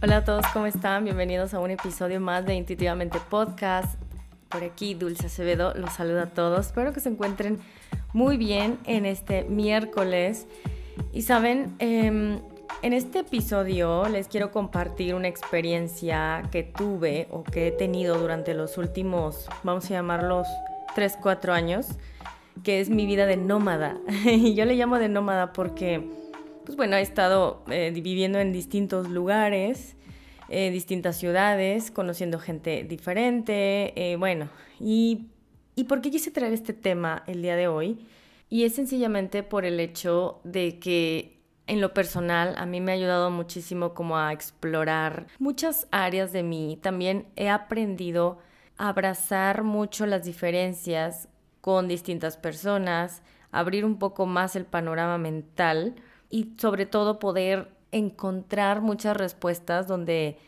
Hola a todos, ¿cómo están? Bienvenidos a un episodio más de Intuitivamente Podcast. Por aquí Dulce Acevedo los saluda a todos. Espero que se encuentren muy bien en este miércoles. Y saben, em, en este episodio les quiero compartir una experiencia que tuve o que he tenido durante los últimos, vamos a llamarlos, 3, 4 años, que es mi vida de nómada. y yo le llamo de nómada porque pues bueno, he estado eh, viviendo en distintos lugares, eh, distintas ciudades, conociendo gente diferente, eh, bueno, y, y por qué quise traer este tema el día de hoy? Y es sencillamente por el hecho de que en lo personal a mí me ha ayudado muchísimo como a explorar muchas áreas de mí. También he aprendido a abrazar mucho las diferencias con distintas personas, abrir un poco más el panorama mental y sobre todo poder encontrar muchas respuestas donde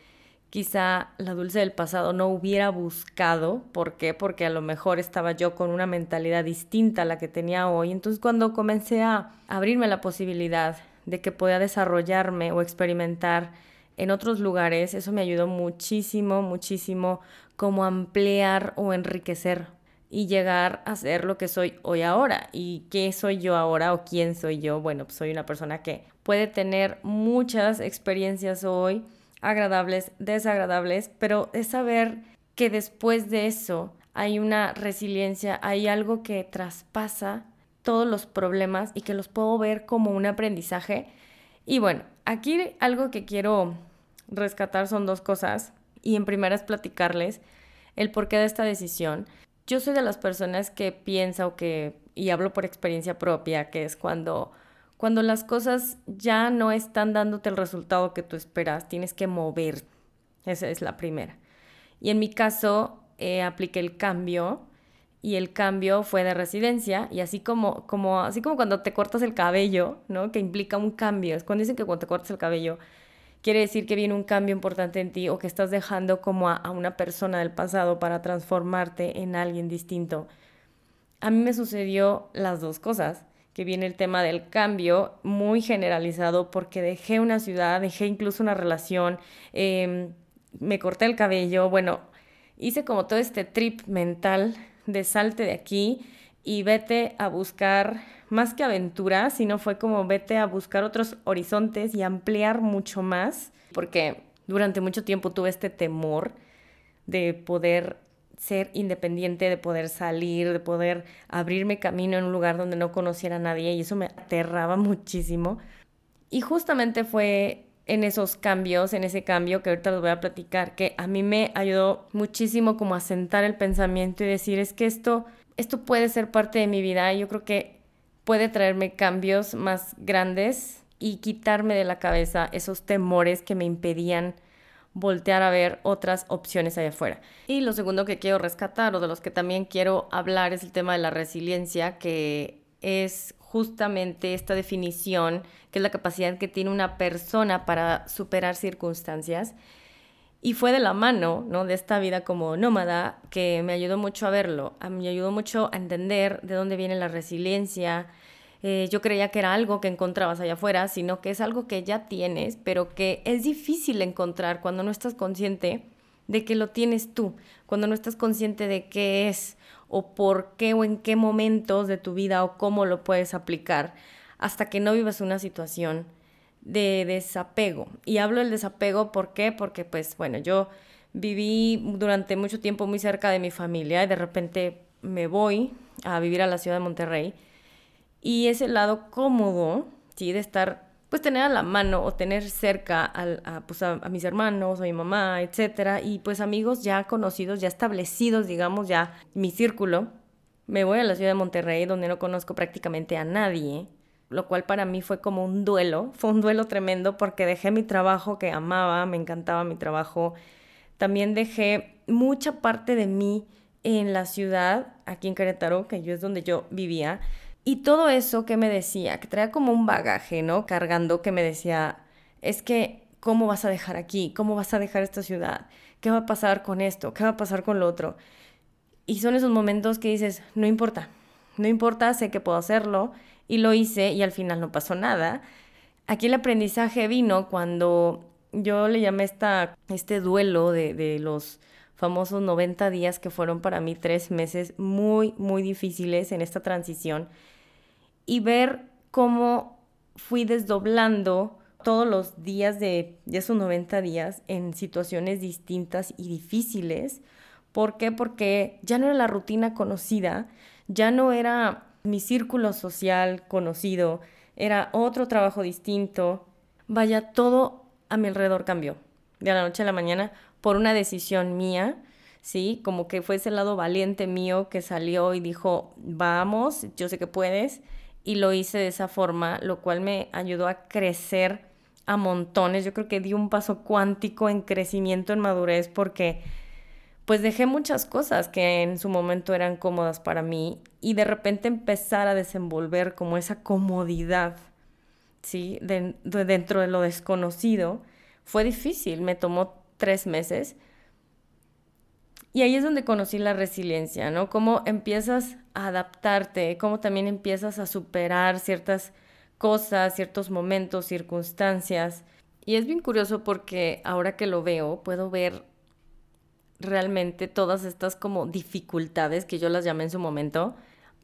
quizá la dulce del pasado no hubiera buscado. ¿Por qué? Porque a lo mejor estaba yo con una mentalidad distinta a la que tenía hoy. Entonces cuando comencé a abrirme la posibilidad de que podía desarrollarme o experimentar en otros lugares, eso me ayudó muchísimo, muchísimo como ampliar o enriquecer y llegar a ser lo que soy hoy ahora. ¿Y qué soy yo ahora o quién soy yo? Bueno, pues soy una persona que puede tener muchas experiencias hoy, agradables, desagradables, pero es saber que después de eso hay una resiliencia, hay algo que traspasa todos los problemas y que los puedo ver como un aprendizaje. Y bueno, aquí algo que quiero rescatar son dos cosas. Y en primera es platicarles el porqué de esta decisión yo soy de las personas que piensa o que, y hablo por experiencia propia, que es cuando, cuando las cosas ya no están dándote el resultado que tú esperas, tienes que mover. Esa es la primera. Y en mi caso, eh, apliqué el cambio y el cambio fue de residencia y así como, como, así como cuando te cortas el cabello, ¿no? Que implica un cambio. Es cuando dicen que cuando te cortas el cabello quiere decir que viene un cambio importante en ti o que estás dejando como a, una persona del pasado para transformarte en alguien distinto. A mí me sucedió las dos cosas, que viene el tema del cambio muy generalizado porque dejé una ciudad, dejé incluso una relación, em, me corté el cabello, bueno, hice como todo este trip mental de salte de aquí y vete a buscar más que aventura, sino fue como vete a buscar otros horizontes y ampliar mucho más, porque durante mucho tiempo tuve este temor de poder ser independiente, de poder salir, de poder abrirme camino en un lugar donde no conociera a nadie y eso me aterraba muchísimo. Y justamente fue en esos cambios, en ese cambio que ahorita les voy a platicar, que a mí me ayudó muchísimo como a sentar el pensamiento y decir, es que esto esto puede ser parte de mi vida y yo creo que puede traerme cambios más grandes y quitarme de la cabeza esos temores que me impedían voltear a ver otras opciones allá afuera. Y lo segundo que quiero rescatar o de los que también quiero hablar es el tema de la resiliencia, que es justamente esta definición, que es la capacidad que tiene una persona para superar circunstancias y fue de la mano, ¿no? De esta vida como nómada que me ayudó mucho a verlo, me ayudó mucho a entender de dónde viene la resiliencia. Eh, yo creía que era algo que encontrabas allá afuera, sino que es algo que ya tienes, pero que es difícil encontrar cuando no estás consciente de que lo tienes tú, cuando no estás consciente de qué es o por qué o en qué momentos de tu vida o cómo lo puedes aplicar, hasta que no vivas una situación de desapego. Y hablo del desapego, ¿por qué? Porque pues bueno, yo viví durante mucho tiempo muy cerca de mi familia y de repente me voy a vivir a la ciudad de Monterrey y ese lado cómodo, sí, de estar, pues tener a la mano o tener cerca a, pues, a, mis hermanos, a mi mamá, etcétera, y pues amigos ya conocidos, ya establecidos, digamos, ya mi círculo. Me voy a la ciudad de Monterrey donde no conozco prácticamente a nadie lo cual para mí fue como un duelo, fue un duelo tremendo porque dejé mi trabajo que amaba, me encantaba mi trabajo, también dejé mucha parte de mí en la ciudad, aquí en Querétaro, que yo es donde yo vivía, y todo eso que me decía, que traía como un bagaje, ¿no? Cargando, que me decía, es que, ¿cómo vas a dejar aquí? ¿Cómo vas a dejar esta ciudad? ¿Qué va a pasar con esto? ¿Qué va a pasar con lo otro? Y son esos momentos que dices, no importa, no importa, sé que puedo hacerlo, y lo hice y al final no pasó nada. Aquí el aprendizaje vino cuando yo le llamé esta, este duelo de, de los famosos 90 días que fueron para mí tres meses muy, muy difíciles en esta transición y ver cómo fui desdoblando todos los días de, esos 90 días en situaciones distintas y difíciles. ¿Por qué? Porque ya no era la rutina conocida, ya no era mi círculo social conocido, era otro trabajo distinto. Vaya, todo a mi alrededor cambió de la noche a la mañana por una decisión mía, ¿sí? Como que fue ese lado valiente mío que salió y dijo, vamos, yo sé que puedes, y lo hice de esa forma, lo cual me ayudó a crecer a montones. Yo creo que di un paso cuántico en crecimiento, en madurez, porque pues dejé muchas cosas que en su momento eran cómodas para mí y de repente empezar a desenvolver como esa comodidad, ¿sí? dentro de lo desconocido, fue difícil, me tomó tres meses. Y ahí es donde conocí la resiliencia, ¿no? Cómo empiezas a adaptarte, cómo también empiezas a superar ciertas cosas, ciertos momentos, circunstancias. Y es bien curioso porque ahora que lo veo, puedo ver realmente todas estas como dificultades que yo las llamé en su momento.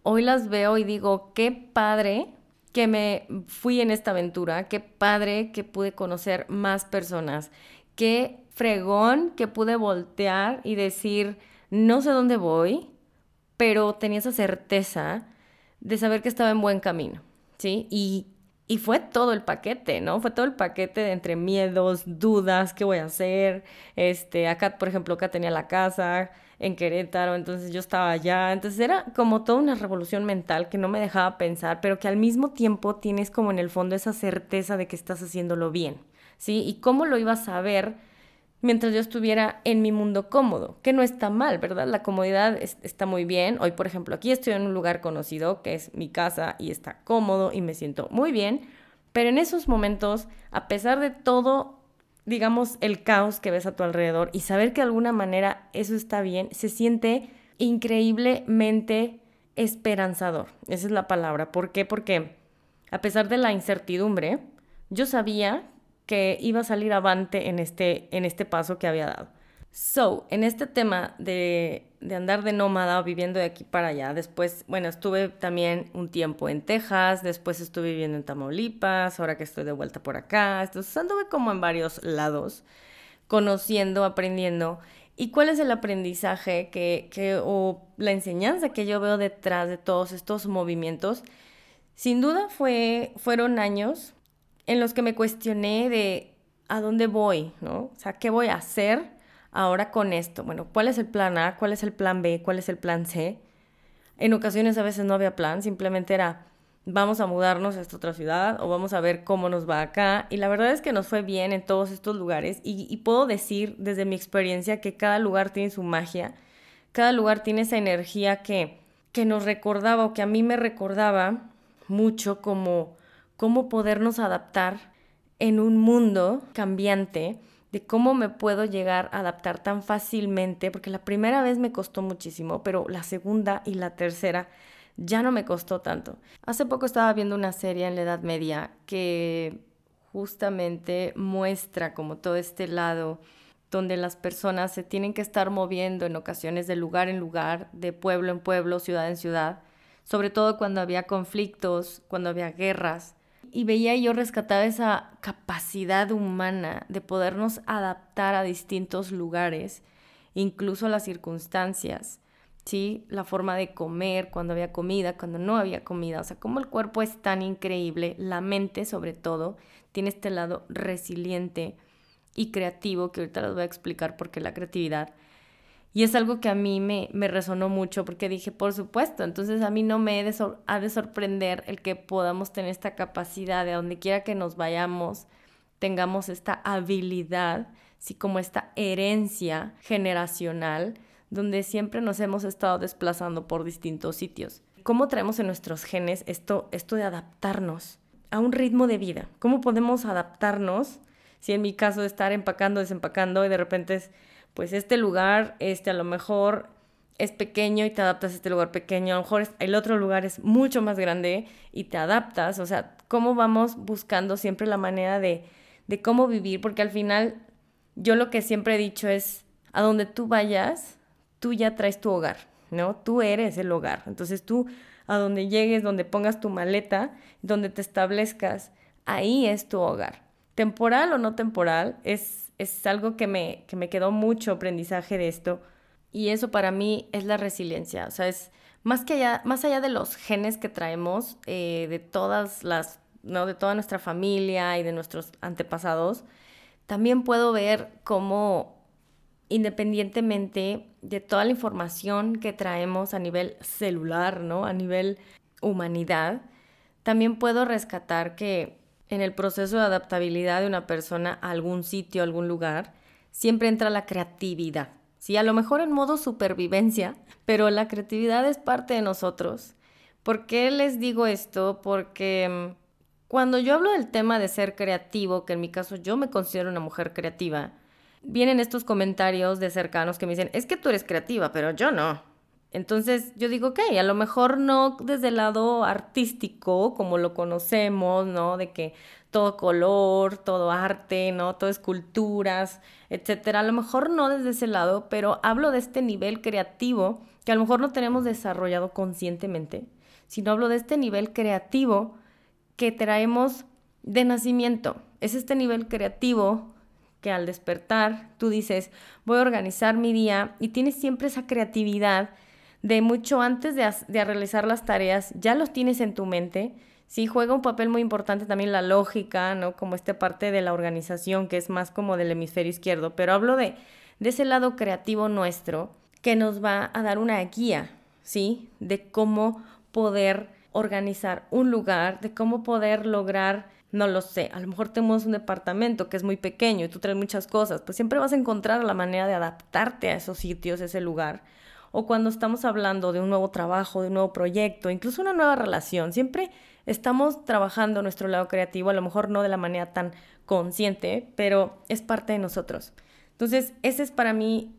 Hoy las veo y digo, qué padre que me fui en esta aventura, qué padre que pude conocer más personas, qué fregón que pude voltear y decir, no sé dónde voy, pero tenía esa certeza de saber que estaba en buen camino, ¿sí? Y, y fue todo el paquete, ¿no? Fue todo el paquete de entre miedos, dudas, qué voy a hacer. Este, acá, por ejemplo, acá tenía la casa en Querétaro, entonces yo estaba allá. Entonces era como toda una revolución mental que no me dejaba pensar, pero que al mismo tiempo tienes como en el fondo esa certeza de que estás haciéndolo bien, ¿sí? Y cómo lo ibas a saber mientras yo estuviera en mi mundo cómodo, que no está mal, ¿verdad? La comodidad está muy bien. Hoy, por ejemplo, aquí estoy en un lugar conocido, que es mi casa, y está cómodo y me siento muy bien, pero en esos momentos, a pesar de todo, digamos, el caos que ves a tu alrededor y saber que de alguna manera eso está bien, se siente increíblemente esperanzador. Esa es la palabra. ¿Por qué? Porque a pesar de la incertidumbre, yo sabía que iba a salir avante en este, en este paso que había dado. So, en este tema de, de, andar de nómada o viviendo de aquí para allá, después, bueno, estuve también un tiempo en Texas, después estuve viviendo en Tamaulipas, ahora que estoy de vuelta por acá, entonces anduve como en varios lados, conociendo, aprendiendo. ¿Y cuál es el aprendizaje que, que, o la enseñanza que yo veo detrás de todos estos movimientos? Sin duda fue, fueron años en los que me cuestioné de a dónde voy, ¿no? O sea, ¿qué voy a hacer ahora con esto? Bueno, ¿cuál es el plan A? ¿Cuál es el plan B? ¿Cuál es el plan C? En ocasiones a veces no había plan, simplemente era vamos a mudarnos a esta otra ciudad o vamos a ver cómo nos va acá. Y la verdad es que nos fue bien en todos estos lugares y, y puedo decir desde mi experiencia que cada lugar tiene su magia, cada lugar tiene esa energía que, que nos recordaba o que a mí me recordaba mucho como cómo podernos adaptar en un mundo cambiante, de cómo me puedo llegar a adaptar tan fácilmente, porque la primera vez me costó muchísimo, pero la segunda y la tercera ya no me costó tanto. Hace poco estaba viendo una serie en la Edad Media que justamente muestra como todo este lado donde las personas se tienen que estar moviendo en ocasiones de lugar en lugar, de pueblo en pueblo, ciudad en ciudad, sobre todo cuando había conflictos, cuando había guerras y veía yo rescataba esa capacidad humana de podernos adaptar a distintos lugares, incluso a las circunstancias, ¿sí? La forma de comer, cuando había comida, cuando no había comida, o sea, cómo el cuerpo es tan increíble, la mente sobre todo, tiene este lado resiliente y creativo, que ahorita les voy a explicar por qué la creatividad y es algo que a mí me, me resonó mucho porque dije, por supuesto, entonces a mí no me ha de sorprender el que podamos tener esta capacidad de a donde quiera que nos vayamos, tengamos esta habilidad, sí, como esta herencia generacional, donde siempre nos hemos estado desplazando por distintos sitios. ¿Cómo traemos en nuestros genes esto, esto de adaptarnos a un ritmo de vida? ¿Cómo podemos adaptarnos? Si en mi caso estar empacando, desempacando y de repente es pues este lugar, este a lo mejor es pequeño y te adaptas a este lugar pequeño, a lo mejor el otro lugar es mucho más grande y te adaptas, o sea, cómo vamos buscando siempre la manera de, de cómo vivir, porque al final yo lo que siempre he dicho es, a donde tú vayas, tú ya traes tu hogar, ¿no? Tú eres el hogar. Entonces tú, a donde llegues, donde pongas tu maleta, donde te establezcas, ahí es tu hogar. Temporal o no temporal, es, es algo que me, que me quedó mucho aprendizaje de esto. Y eso para mí es la resiliencia. O sea, es más, que allá, más allá de los genes que traemos, eh, de todas las, ¿no? De toda nuestra familia y de nuestros antepasados, también puedo ver cómo independientemente de toda la información que traemos a nivel celular, ¿no? A nivel humanidad, también puedo rescatar que en el proceso de adaptabilidad de una persona a algún sitio, a algún lugar, siempre entra la creatividad. Sí, a lo mejor en modo supervivencia, pero la creatividad es parte de nosotros. ¿Por qué les digo esto? Porque mm, cuando yo hablo del tema de ser creativo, que en mi caso yo me considero una mujer creativa, vienen estos comentarios de cercanos que me dicen, es que tú eres creativa, pero yo no. Entonces yo digo, ok, a lo mejor no desde el lado artístico, como lo conocemos, ¿no? De que todo color, todo arte, ¿no? Todo esculturas, etcétera. A lo mejor no desde ese lado, pero hablo de este nivel creativo que a lo mejor no tenemos desarrollado conscientemente, sino hablo de este nivel creativo que traemos de nacimiento. Es este nivel creativo que al despertar tú dices, voy a organizar mi día y tienes siempre esa creatividad de mucho antes de, de realizar las tareas, ya los tienes en tu mente. Sí, juega un papel muy importante también la lógica, ¿no? Como esta parte de la organización que es más como del hemisferio izquierdo, pero hablo de, de ese lado creativo nuestro que nos va a dar una guía, ¿sí? De cómo poder organizar un lugar, de cómo poder lograr no lo sé, a lo mejor tenemos un departamento que es muy pequeño y tú traes muchas cosas, pues siempre vas a encontrar la manera de adaptarte a esos sitios, ese lugar. O cuando estamos hablando de un nuevo trabajo, de un nuevo proyecto, incluso una nueva relación, siempre estamos trabajando nuestro lado creativo, a lo mejor no de la manera tan consciente, pero es parte de nosotros. Entonces, ese es para mí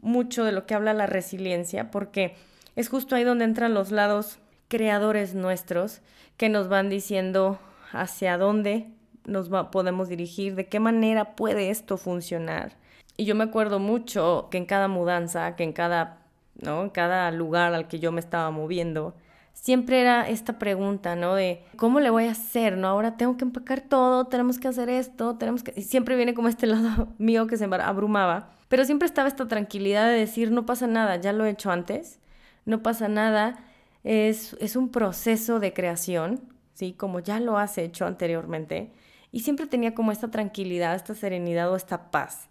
mucho de lo que habla la resiliencia, porque es justo ahí donde entran los lados creadores nuestros que nos van diciendo, hacia dónde nos podemos dirigir, de qué manera puede esto funcionar. Y yo me acuerdo mucho que en cada mudanza, que en cada, ¿no? En cada lugar al que yo me estaba moviendo, siempre era esta pregunta, ¿no? De cómo le voy a hacer, ¿no? Ahora tengo que empacar todo, tenemos que hacer esto, tenemos que... Y siempre viene como este lado mío que se abrumaba, pero siempre estaba esta tranquilidad de decir, no pasa nada, ya lo he hecho antes, no pasa nada, es, es un proceso de creación, ¿sí? Como ya lo has hecho anteriormente. Y siempre tenía como esta tranquilidad, esta serenidad o esta paz,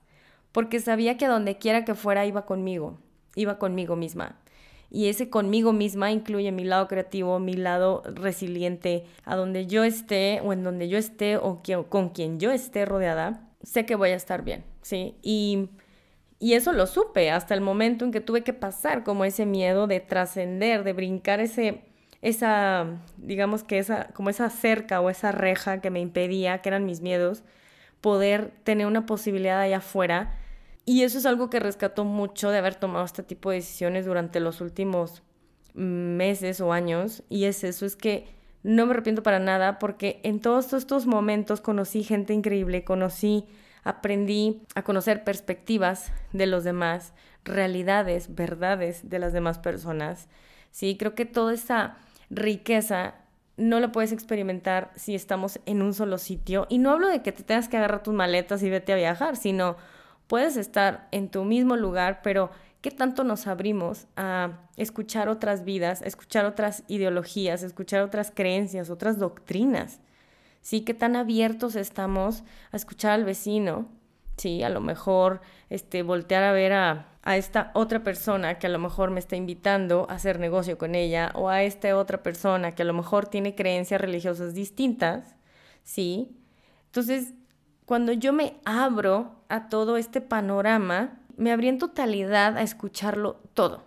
porque sabía que a donde quiera que fuera iba conmigo, iba conmigo misma. Y ese conmigo misma incluye mi lado creativo, mi lado resiliente, a donde yo esté o en donde yo esté o con quien yo esté rodeada, sé que voy a estar bien, ¿sí? Y, y eso lo supe hasta el momento en que tuve que pasar como ese miedo de trascender, de brincar ese, esa, digamos que esa, como esa cerca o esa reja que me impedía, que eran mis miedos, poder tener una posibilidad allá afuera. Y eso es algo que rescató mucho de haber tomado este tipo de decisiones durante los últimos meses o años. Y es eso, es que no me arrepiento para nada porque en todos estos momentos conocí gente increíble, conocí, aprendí a conocer perspectivas de los demás, realidades, verdades de las demás personas. Sí, creo que toda esa riqueza no la puedes experimentar si estamos en un solo sitio. Y no hablo de que te tengas que agarrar tus maletas y vete a viajar, sino puedes estar en tu mismo lugar, pero ¿qué tanto nos abrimos a escuchar otras vidas, escuchar otras ideologías, escuchar otras creencias, otras doctrinas? ¿Sí? ¿Qué tan abiertos estamos a escuchar al vecino? Sí, a lo mejor este, voltear a ver a a esta otra persona que a lo mejor me está invitando a hacer negocio con ella o a esta otra persona que a lo mejor tiene creencias religiosas distintas, ¿sí? Entonces, cuando yo me abro a todo este panorama, me abrí en totalidad a escucharlo todo.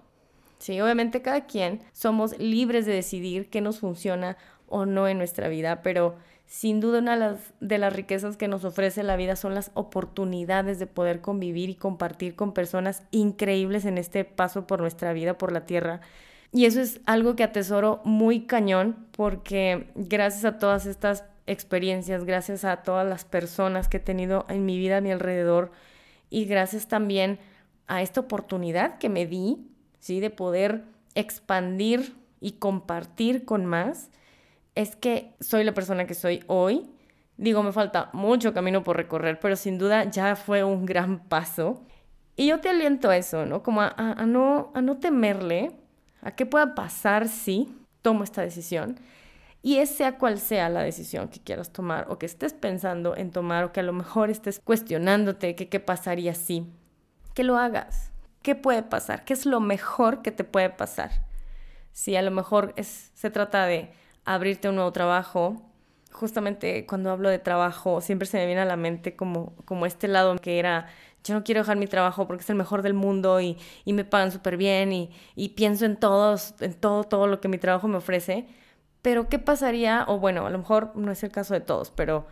Sí, obviamente cada quien somos libres de decidir qué nos funciona o no en nuestra vida, pero sin duda una de las, riquezas que nos ofrece la vida son las oportunidades de poder convivir y compartir con personas increíbles en este paso por nuestra vida, por la tierra. Y eso es algo que atesoro muy cañón porque gracias a todas estas experiencias, gracias a todas las personas que he tenido en mi vida a mi alrededor y gracias también a esta oportunidad que me di, ¿sí? De poder expandir y compartir con más, es que soy la persona que soy hoy. Digo, me falta mucho camino por recorrer, pero sin duda ya fue un gran paso. Y yo te aliento a eso, ¿no? Como a, no, a no temerle a qué pueda pasar si tomo esta decisión. Y es sea cual sea la decisión que quieras tomar o que estés pensando en tomar o que a lo mejor estés cuestionándote que qué pasaría si, que lo hagas. ¿Qué puede pasar? ¿Qué es lo mejor que te puede pasar? Si a lo mejor es, se trata de abrirte un nuevo trabajo, justamente cuando hablo de trabajo siempre se me viene a la mente como, como este lado que era yo no quiero dejar mi trabajo porque es el mejor del mundo y, y me pagan súper bien y, y, pienso en todos, en todo, todo lo que mi trabajo me ofrece. Pero ¿qué pasaría? O bueno, a lo mejor no es el caso de todos, pero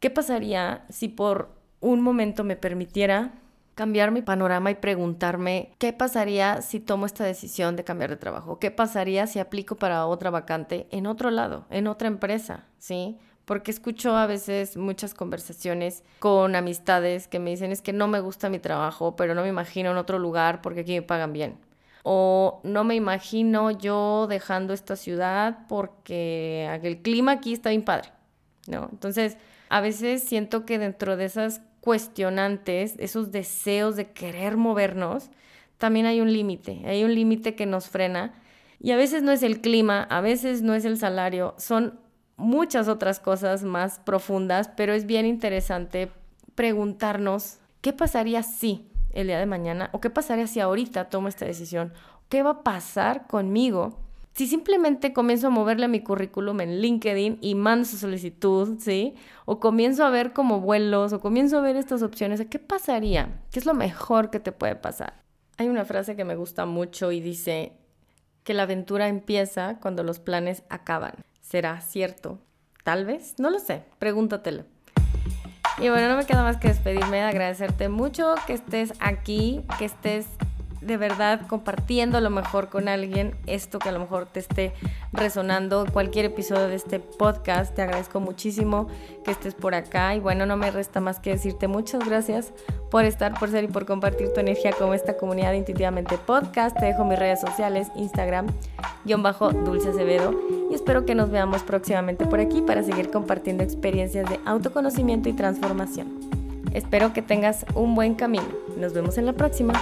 ¿qué pasaría si por un momento me permitiera cambiar mi panorama y preguntarme qué pasaría si tomo esta decisión de cambiar de trabajo? ¿Qué pasaría si aplico para otra vacante en otro lado, en otra empresa? ¿Sí? Porque escucho a veces muchas conversaciones con amistades que me dicen es que no me gusta mi trabajo, pero no me imagino en otro lugar porque aquí me pagan bien o no me imagino yo dejando esta ciudad porque el clima aquí está bien padre, ¿no? Entonces, a veces siento que dentro de esas cuestionantes, esos deseos de querer movernos, también hay un límite, hay un límite que nos frena y a veces no es el clima, a veces no es el salario, son muchas otras cosas más profundas, pero es bien interesante preguntarnos qué pasaría si el día de mañana? ¿O qué pasaría si ahorita tomo esta decisión? ¿Qué va a pasar conmigo si simplemente comienzo a moverle mi currículum en LinkedIn y mando su solicitud, ¿sí? O comienzo a ver como vuelos, o comienzo a ver estas opciones, ¿qué pasaría? ¿Qué es lo mejor que te puede pasar? Hay una frase que me gusta mucho y dice que la aventura empieza cuando los planes acaban. ¿Será cierto? Tal vez, no lo sé, pregúntatelo. Y bueno, no me queda más que despedirme, agradecerte mucho que estés aquí, que estés de verdad compartiendo a lo mejor con alguien esto que a lo mejor te esté resonando cualquier episodio de este podcast. Te agradezco muchísimo que estés por acá y bueno, no me resta más que decirte muchas gracias por estar, por ser y por compartir tu energía con esta comunidad Intuitivamente Podcast. Te dejo mis redes sociales, Instagram, guion bajo Dulce Acevedo y espero que nos veamos próximamente por aquí para seguir compartiendo experiencias de autoconocimiento y transformación. Espero que tengas un buen camino. Nos vemos en la próxima.